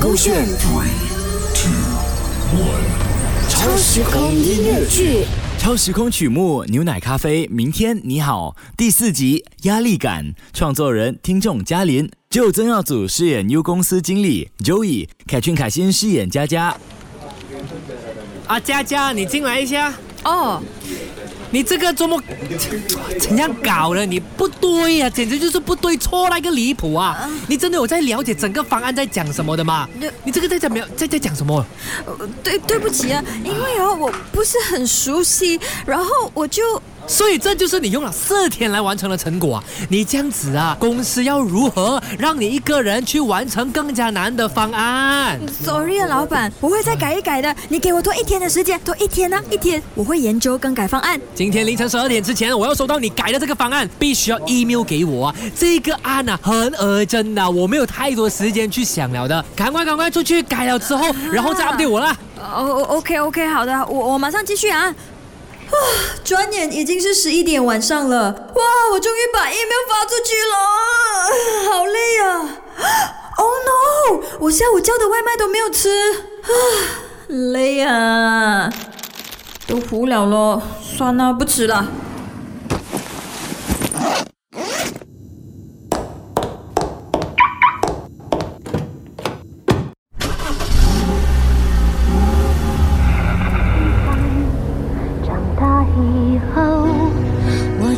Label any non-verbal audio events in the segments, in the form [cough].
勾选 three two one，超时空音乐剧。超时空曲目《牛奶咖啡》，明天你好，第四集压力感，创作人听众嘉林，就曾耀祖饰演 U 公司经理 Joey，凯俊凯欣饰演佳佳。啊，佳佳，你进来一下。哦，你这个怎么 [coughs] 怎样搞的？你不对呀、简直就是不对，错那个离谱啊！你真的有在了解整个方案在讲什么的吗对？你这个在讲没有在在讲什么？呃对对不起啊，因为哦我不是很熟悉，然后我就所以这就是你用了四天来完成的成果啊！你这样子啊，公司要如何让你一个人去完成更加难的方案？sorry 啊，老板，我会再改一改的。你给我多一天的时间，多一天呢、一天，我会研究更改方案。今天凌晨十二点之前，我要收到你改的这个方案，必须要 email 给我啊！这个案啊很呃真的，我没有太多时间去想了的，赶快赶快出去改了之后，然后再 update 我啦。哦，OK OK，好的，我我马上继续啊。啊，转眼已经是十一点晚上了，哇，我终于把 email 发出去了，[laughs] 好累啊！[gasps] Oh no，我下午叫的外卖都没有吃，啊，[sighs] 累啊，都糊了咯，算了，不吃了。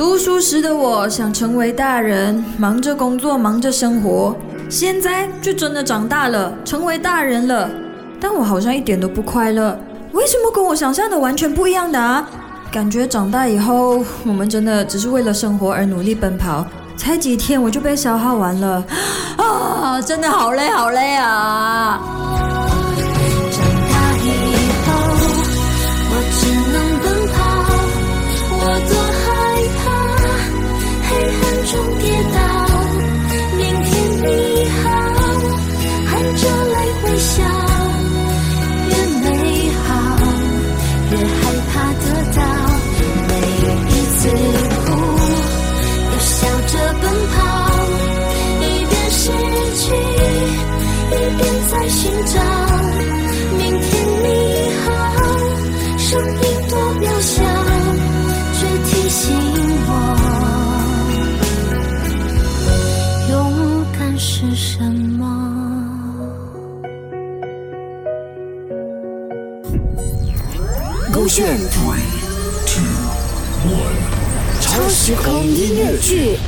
读书时的我想成为大人，忙着工作，忙着生活。现在就真的长大了，成为大人了，但我好像一点都不快乐。为什么跟我想象的完全不一样的啊？感觉长大以后，我们真的只是为了生活而努力奔跑。才几天我就被消耗完了，啊，真的好累好累啊！勾选 three two one，超时空音乐剧。